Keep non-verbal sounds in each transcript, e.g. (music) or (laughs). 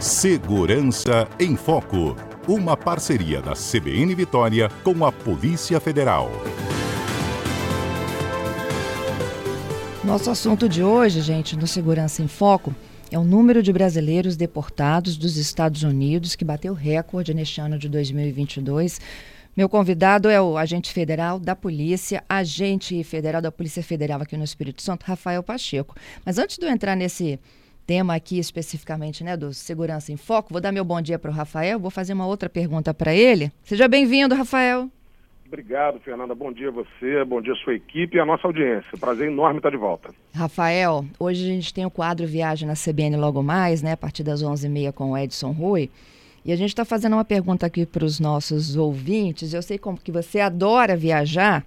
Segurança em Foco. Uma parceria da CBN Vitória com a Polícia Federal. Nosso assunto de hoje, gente, no Segurança em Foco, é o número de brasileiros deportados dos Estados Unidos que bateu recorde neste ano de 2022. Meu convidado é o agente federal da Polícia, agente federal da Polícia Federal aqui no Espírito Santo, Rafael Pacheco. Mas antes de eu entrar nesse tema aqui especificamente, né, do Segurança em Foco, vou dar meu bom dia para o Rafael, vou fazer uma outra pergunta para ele. Seja bem-vindo, Rafael. Obrigado, Fernanda. Bom dia a você, bom dia a sua equipe e a nossa audiência. Prazer enorme estar de volta. Rafael, hoje a gente tem o quadro Viagem na CBN logo mais, né, a partir das 11h30 com o Edson Rui. E a gente está fazendo uma pergunta aqui para os nossos ouvintes. Eu sei como que você adora viajar.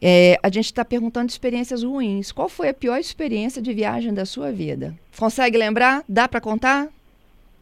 É, a gente está perguntando experiências ruins. Qual foi a pior experiência de viagem da sua vida? Consegue lembrar? Dá para contar?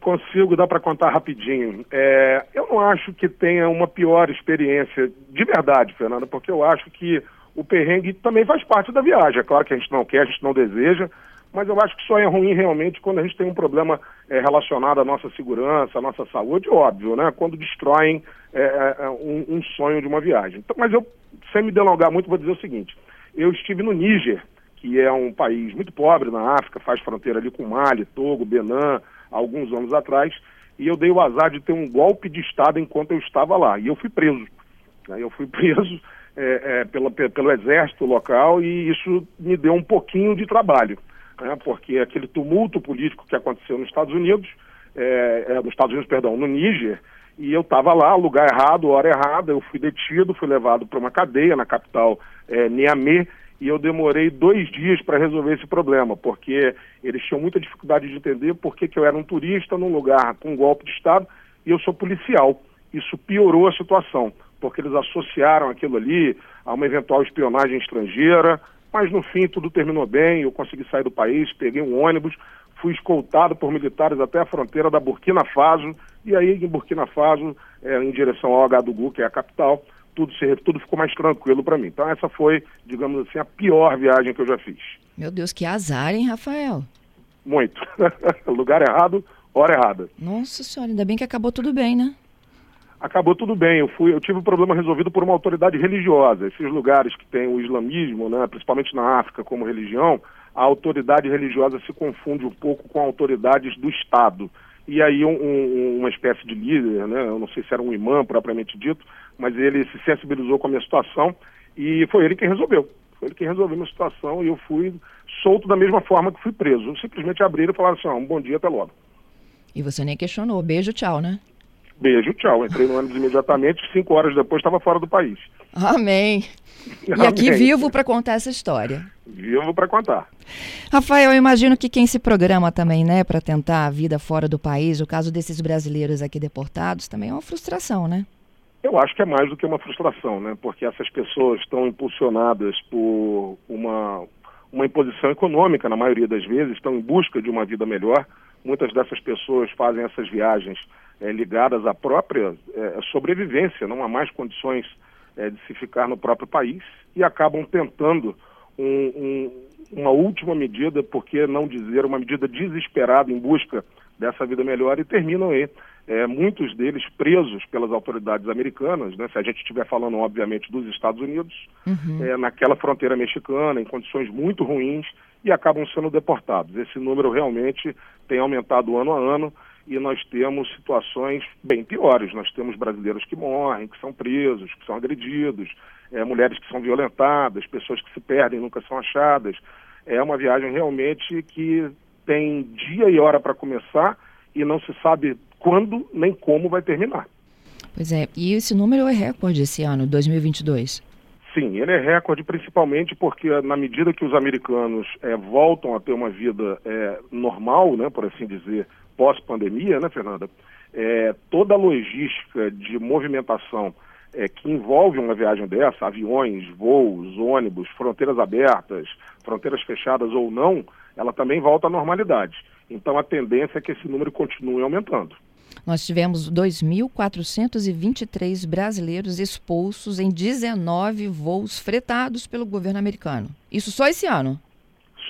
Consigo, dá para contar rapidinho. É, eu não acho que tenha uma pior experiência, de verdade, Fernanda, porque eu acho que o perrengue também faz parte da viagem. É claro que a gente não quer, a gente não deseja, mas eu acho que só é ruim realmente quando a gente tem um problema é, relacionado à nossa segurança, à nossa saúde, óbvio, né? Quando destroem é, um, um, sonho de uma viagem. Então, mas eu, sem me delongar muito, vou dizer o seguinte: eu estive no Níger, que é um país muito pobre na África, faz fronteira ali com Mali, Togo, Benin, alguns anos atrás, e eu dei o azar de ter um golpe de Estado enquanto eu estava lá. E eu fui preso. Né? Eu fui (laughs) preso é, pelo exército local e isso me deu um pouquinho de trabalho né, porque aquele tumulto político que aconteceu nos Estados Unidos, é, é, nos Estados Unidos, perdão, no Níger, e eu estava lá, lugar errado, hora errada, eu fui detido, fui levado para uma cadeia na capital é, Niamey, e eu demorei dois dias para resolver esse problema, porque eles tinham muita dificuldade de entender por que, eu era um turista num lugar com um golpe de Estado e eu sou policial. Isso piorou a situação, porque eles associaram aquilo ali a uma eventual espionagem estrangeira, mas no fim tudo terminou bem, eu consegui sair do país, peguei um ônibus, fui escoltado por militares até a fronteira da Burkina Faso, e aí em Burkina Faso, é, em direção ao Agadugu, que é a capital, tudo, se, tudo ficou mais tranquilo para mim. Então essa foi, digamos assim, a pior viagem que eu já fiz. Meu Deus, que azar, hein, Rafael? Muito. (laughs) Lugar errado, hora errada. Nossa senhora, ainda bem que acabou tudo bem, né? Acabou tudo bem. Eu fui, eu tive o um problema resolvido por uma autoridade religiosa. Esses lugares que tem o islamismo, né, principalmente na África como religião, a autoridade religiosa se confunde um pouco com autoridades do Estado. E aí um, um, uma espécie de líder, né, eu não sei se era um imã propriamente dito, mas ele se sensibilizou com a minha situação e foi ele quem resolveu. Foi ele quem resolveu a minha situação e eu fui solto da mesma forma que fui preso. Simplesmente abriram e falaram assim, ah, um bom dia, até logo. E você nem questionou. Beijo, tchau, né? Beijo, tchau. Entrei no ônibus imediatamente, cinco horas depois estava fora do país. Amém. E (laughs) Amém. aqui vivo para contar essa história. Vivo para contar. Rafael, eu imagino que quem se programa também, né, para tentar a vida fora do país, o caso desses brasileiros aqui deportados, também é uma frustração, né? Eu acho que é mais do que uma frustração, né? Porque essas pessoas estão impulsionadas por uma, uma imposição econômica, na maioria das vezes, estão em busca de uma vida melhor. Muitas dessas pessoas fazem essas viagens é, ligadas à própria é, sobrevivência, não há mais condições é, de se ficar no próprio país e acabam tentando um, um, uma última medida, por que não dizer uma medida desesperada em busca dessa vida melhor e terminam aí, é, muitos deles presos pelas autoridades americanas, né, se a gente estiver falando, obviamente, dos Estados Unidos, uhum. é, naquela fronteira mexicana, em condições muito ruins, e acabam sendo deportados. Esse número realmente tem aumentado ano a ano e nós temos situações bem piores. Nós temos brasileiros que morrem, que são presos, que são agredidos, é, mulheres que são violentadas, pessoas que se perdem nunca são achadas. É uma viagem realmente que tem dia e hora para começar e não se sabe quando nem como vai terminar. Pois é, e esse número é recorde esse ano, 2022? Sim, ele é recorde principalmente porque na medida que os americanos é, voltam a ter uma vida é, normal, né, por assim dizer, pós-pandemia, né, Fernanda? É, toda a logística de movimentação é, que envolve uma viagem dessa, aviões, voos, ônibus, fronteiras abertas, fronteiras fechadas ou não, ela também volta à normalidade. Então a tendência é que esse número continue aumentando. Nós tivemos 2.423 brasileiros expulsos em 19 voos fretados pelo governo americano. Isso só esse ano?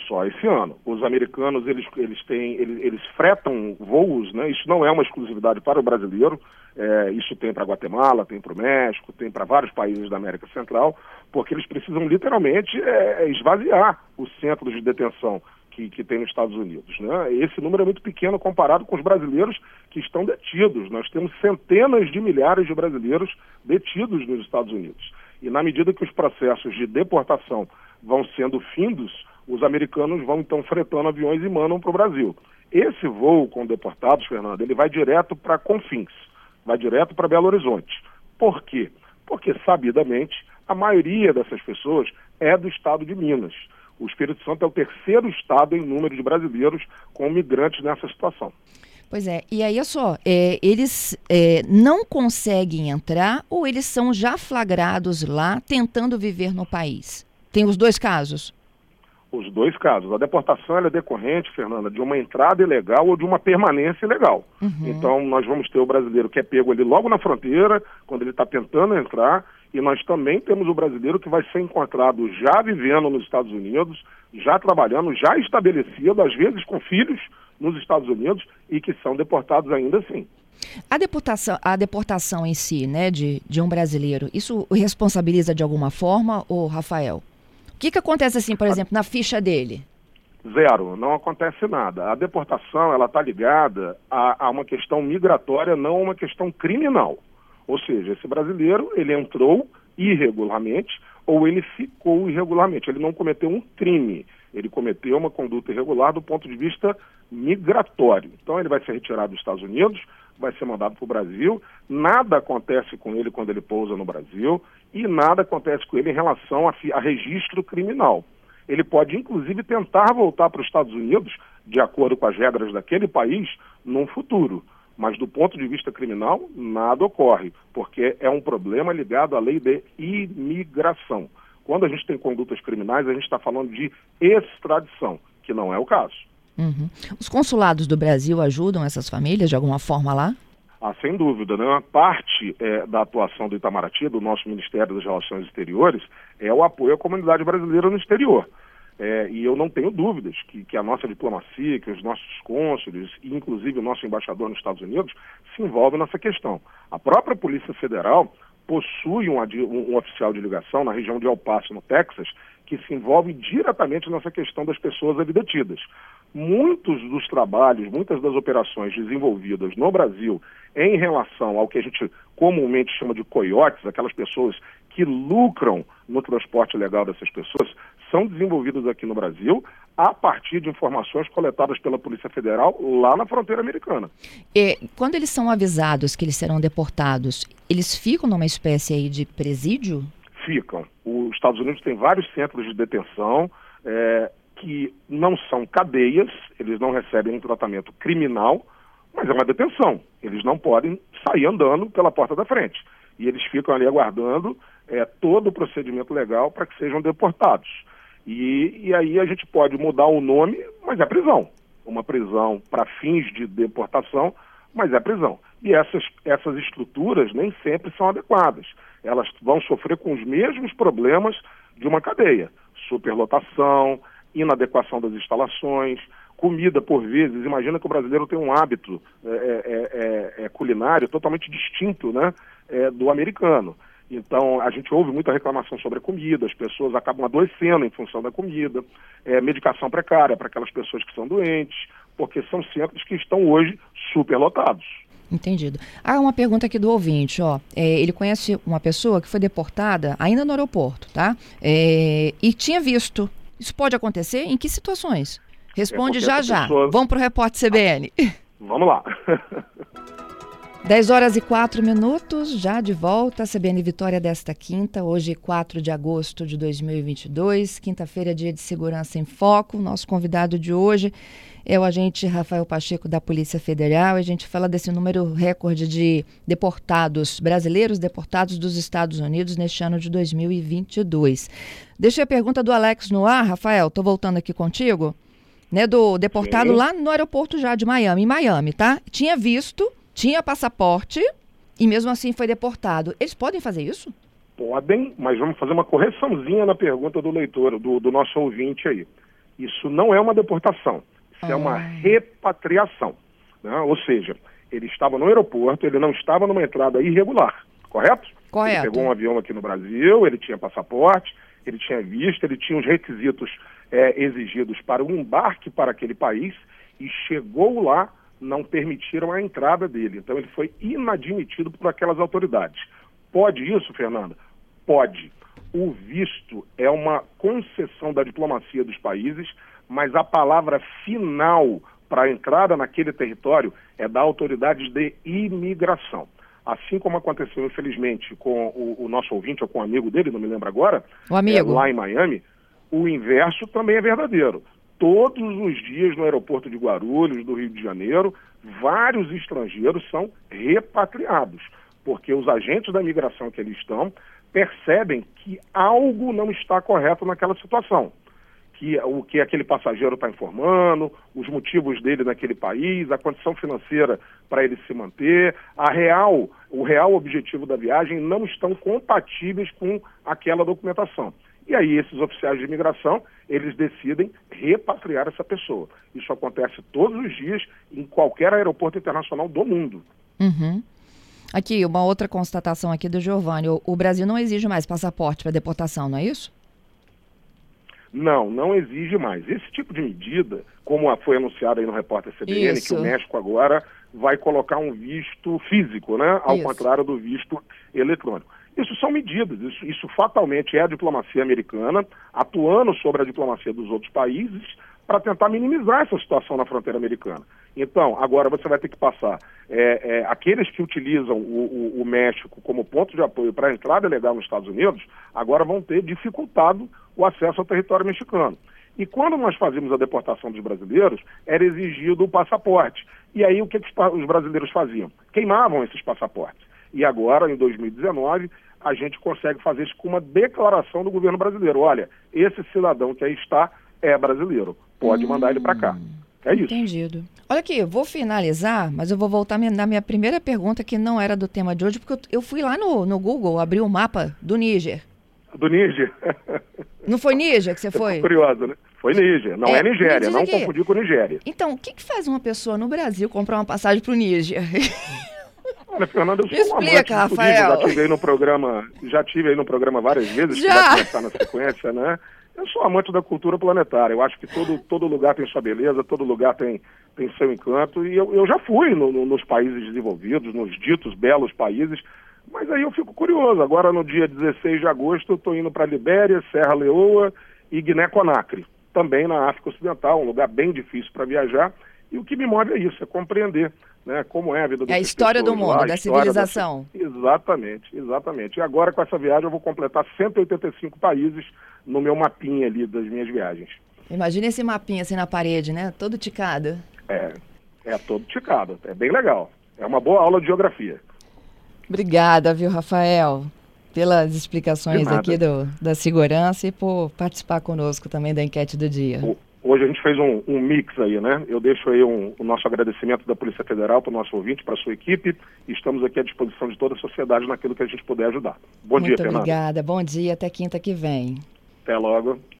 só esse ano. Os americanos eles, eles têm eles, eles fretam voos, né? Isso não é uma exclusividade para o brasileiro. É, isso tem para Guatemala, tem para o México, tem para vários países da América Central, porque eles precisam literalmente é, esvaziar os centros de detenção que, que tem nos Estados Unidos. Né? Esse número é muito pequeno comparado com os brasileiros que estão detidos. Nós temos centenas de milhares de brasileiros detidos nos Estados Unidos. E na medida que os processos de deportação vão sendo findos, os americanos vão então fretando aviões e mandam para o Brasil. Esse voo com deportados, Fernando, ele vai direto para Confins, vai direto para Belo Horizonte. Por quê? Porque, sabidamente, a maioria dessas pessoas é do estado de Minas. O Espírito Santo é o terceiro estado em número de brasileiros com migrantes nessa situação. Pois é, e aí é só, é, eles é, não conseguem entrar ou eles são já flagrados lá tentando viver no país? Tem os dois casos? Os dois casos. A deportação é decorrente, Fernanda, de uma entrada ilegal ou de uma permanência ilegal. Uhum. Então, nós vamos ter o brasileiro que é pego ali logo na fronteira, quando ele está tentando entrar, e nós também temos o brasileiro que vai ser encontrado já vivendo nos Estados Unidos, já trabalhando, já estabelecido, às vezes com filhos nos Estados Unidos e que são deportados ainda assim. A deportação, a deportação em si, né, de, de um brasileiro, isso o responsabiliza de alguma forma, ou Rafael? O que, que acontece assim, por exemplo, na ficha dele? Zero, não acontece nada. A deportação ela está ligada a, a uma questão migratória, não a uma questão criminal. Ou seja, esse brasileiro, ele entrou irregularmente ou ele ficou irregularmente. Ele não cometeu um crime, ele cometeu uma conduta irregular do ponto de vista migratório. Então ele vai ser retirado dos Estados Unidos, vai ser mandado para o Brasil, nada acontece com ele quando ele pousa no Brasil e nada acontece com ele em relação a, a registro criminal. Ele pode, inclusive, tentar voltar para os Estados Unidos, de acordo com as regras daquele país, num futuro. Mas do ponto de vista criminal, nada ocorre, porque é um problema ligado à lei de imigração. Quando a gente tem condutas criminais, a gente está falando de extradição, que não é o caso. Uhum. Os consulados do Brasil ajudam essas famílias de alguma forma lá? Ah, sem dúvida, né? Uma parte é, da atuação do Itamaraty, do nosso Ministério das Relações Exteriores, é o apoio à comunidade brasileira no exterior. É, e eu não tenho dúvidas que, que, a nossa diplomacia, que os nossos cônsules e inclusive o nosso embaixador nos Estados Unidos se envolvem nessa questão. A própria Polícia Federal possui um, um, oficial de ligação na região de El Paso, no Texas, que se envolve diretamente nessa questão das pessoas ali detidas. Muitos dos trabalhos, muitas das operações desenvolvidas no Brasil em relação ao que a gente comumente chama de coiotes, aquelas pessoas que lucram no transporte legal dessas pessoas, são desenvolvidas aqui no Brasil a partir de informações coletadas pela Polícia Federal lá na fronteira americana. E, quando eles são avisados que eles serão deportados, eles ficam numa espécie aí de presídio? Ficam. Os Estados Unidos têm vários centros de detenção é, que não são cadeias, eles não recebem um tratamento criminal, mas é uma detenção. Eles não podem sair andando pela porta da frente. E eles ficam ali aguardando é, todo o procedimento legal para que sejam deportados. E, e aí a gente pode mudar o nome, mas é prisão. Uma prisão para fins de deportação, mas é prisão. E essas, essas estruturas nem sempre são adequadas. Elas vão sofrer com os mesmos problemas de uma cadeia: superlotação, inadequação das instalações, comida por vezes. Imagina que o brasileiro tem um hábito é, é, é, é culinário totalmente distinto né, é, do americano. Então, a gente ouve muita reclamação sobre a comida, as pessoas acabam adoecendo em função da comida, é, medicação precária para aquelas pessoas que são doentes, porque são centros que estão hoje superlotados. Entendido. Ah, uma pergunta aqui do ouvinte, ó. É, ele conhece uma pessoa que foi deportada ainda no aeroporto, tá? É, e tinha visto. Isso pode acontecer? Em que situações? Responde é já já. Pessoa... Vamos para o repórter CBN. Vamos lá. (laughs) 10 horas e 4 minutos, já de volta, CBN Vitória desta quinta, hoje 4 de agosto de 2022, quinta-feira, dia de segurança em foco. Nosso convidado de hoje é o agente Rafael Pacheco da Polícia Federal. A gente fala desse número recorde de deportados, brasileiros deportados dos Estados Unidos neste ano de 2022. Deixa a pergunta do Alex no ar, Rafael, estou voltando aqui contigo, né, do deportado Sim. lá no aeroporto já de Miami, em Miami, tá? Tinha visto tinha passaporte e mesmo assim foi deportado. Eles podem fazer isso? Podem, mas vamos fazer uma correçãozinha na pergunta do leitor, do, do nosso ouvinte aí. Isso não é uma deportação, isso é uma repatriação. Né? Ou seja, ele estava no aeroporto, ele não estava numa entrada irregular, correto? Correto. Ele pegou um avião aqui no Brasil, ele tinha passaporte, ele tinha visto, ele tinha os requisitos é, exigidos para o embarque para aquele país e chegou lá, não permitiram a entrada dele. Então ele foi inadmitido por aquelas autoridades. Pode isso, Fernanda? Pode. O visto é uma concessão da diplomacia dos países, mas a palavra final para a entrada naquele território é da autoridade de imigração. Assim como aconteceu, infelizmente, com o, o nosso ouvinte ou com o um amigo dele, não me lembro agora, o amigo. É, lá em Miami, o inverso também é verdadeiro. Todos os dias no aeroporto de Guarulhos, do Rio de Janeiro, vários estrangeiros são repatriados, porque os agentes da imigração que eles estão percebem que algo não está correto naquela situação que o que aquele passageiro está informando, os motivos dele naquele país, a condição financeira para ele se manter, a real, o real objetivo da viagem não estão compatíveis com aquela documentação. E aí esses oficiais de imigração, eles decidem repatriar essa pessoa. Isso acontece todos os dias em qualquer aeroporto internacional do mundo. Uhum. Aqui, uma outra constatação aqui do Giovanni. O, o Brasil não exige mais passaporte para deportação, não é isso? Não, não exige mais. Esse tipo de medida, como foi anunciado aí no repórter CBN, Isso. que o México agora vai colocar um visto físico, né? Ao Isso. contrário do visto eletrônico. Isso são medidas, isso, isso fatalmente é a diplomacia americana atuando sobre a diplomacia dos outros países para tentar minimizar essa situação na fronteira americana. Então, agora você vai ter que passar. É, é, aqueles que utilizam o, o, o México como ponto de apoio para a entrada legal nos Estados Unidos, agora vão ter dificultado o acesso ao território mexicano. E quando nós fazíamos a deportação dos brasileiros, era exigido o passaporte. E aí o que, que os brasileiros faziam? Queimavam esses passaportes. E agora, em 2019, a gente consegue fazer isso com uma declaração do governo brasileiro. Olha, esse cidadão que aí está é brasileiro. Pode hum, mandar ele para cá. É isso. Entendido. Olha aqui, eu vou finalizar, mas eu vou voltar na minha primeira pergunta, que não era do tema de hoje, porque eu fui lá no, no Google, abri o mapa do Níger. Do Níger? (laughs) Não foi Níger que você foi? Curioso, né? Foi Níger, não é, é Nigéria, não confundir com Nigéria. Então, o que, que faz uma pessoa no Brasil comprar uma passagem para o Níger? (laughs) Olha, Fernanda, eu sou Explica, um Rafael. já tive aí no programa, já tive aí no programa várias vezes, já. que vai começar na sequência, né? Eu sou amante da cultura planetária. Eu acho que todo, todo lugar tem sua beleza, todo lugar tem, tem seu encanto. E eu, eu já fui no, no, nos países desenvolvidos, nos ditos belos países. Mas aí eu fico curioso. Agora, no dia 16 de agosto, eu estou indo para Libéria, Serra Leoa e Guiné-Conakry. Também na África Ocidental, um lugar bem difícil para viajar. E o que me move é isso, é compreender né, como é a vida É a história do mundo, lá, da civilização. Da... Exatamente, exatamente. E agora com essa viagem eu vou completar 185 países no meu mapinha ali das minhas viagens. Imagina esse mapinha assim na parede, né? Todo ticado. É, é todo ticado. É bem legal. É uma boa aula de geografia. Obrigada, viu, Rafael, pelas explicações aqui do, da segurança e por participar conosco também da enquete do dia. Hoje a gente fez um, um mix aí, né? Eu deixo aí um, o nosso agradecimento da Polícia Federal para o nosso ouvinte, para a sua equipe. E estamos aqui à disposição de toda a sociedade naquilo que a gente puder ajudar. Bom Muito dia, Fernanda. Obrigada. Bom dia. Até quinta que vem. Até logo.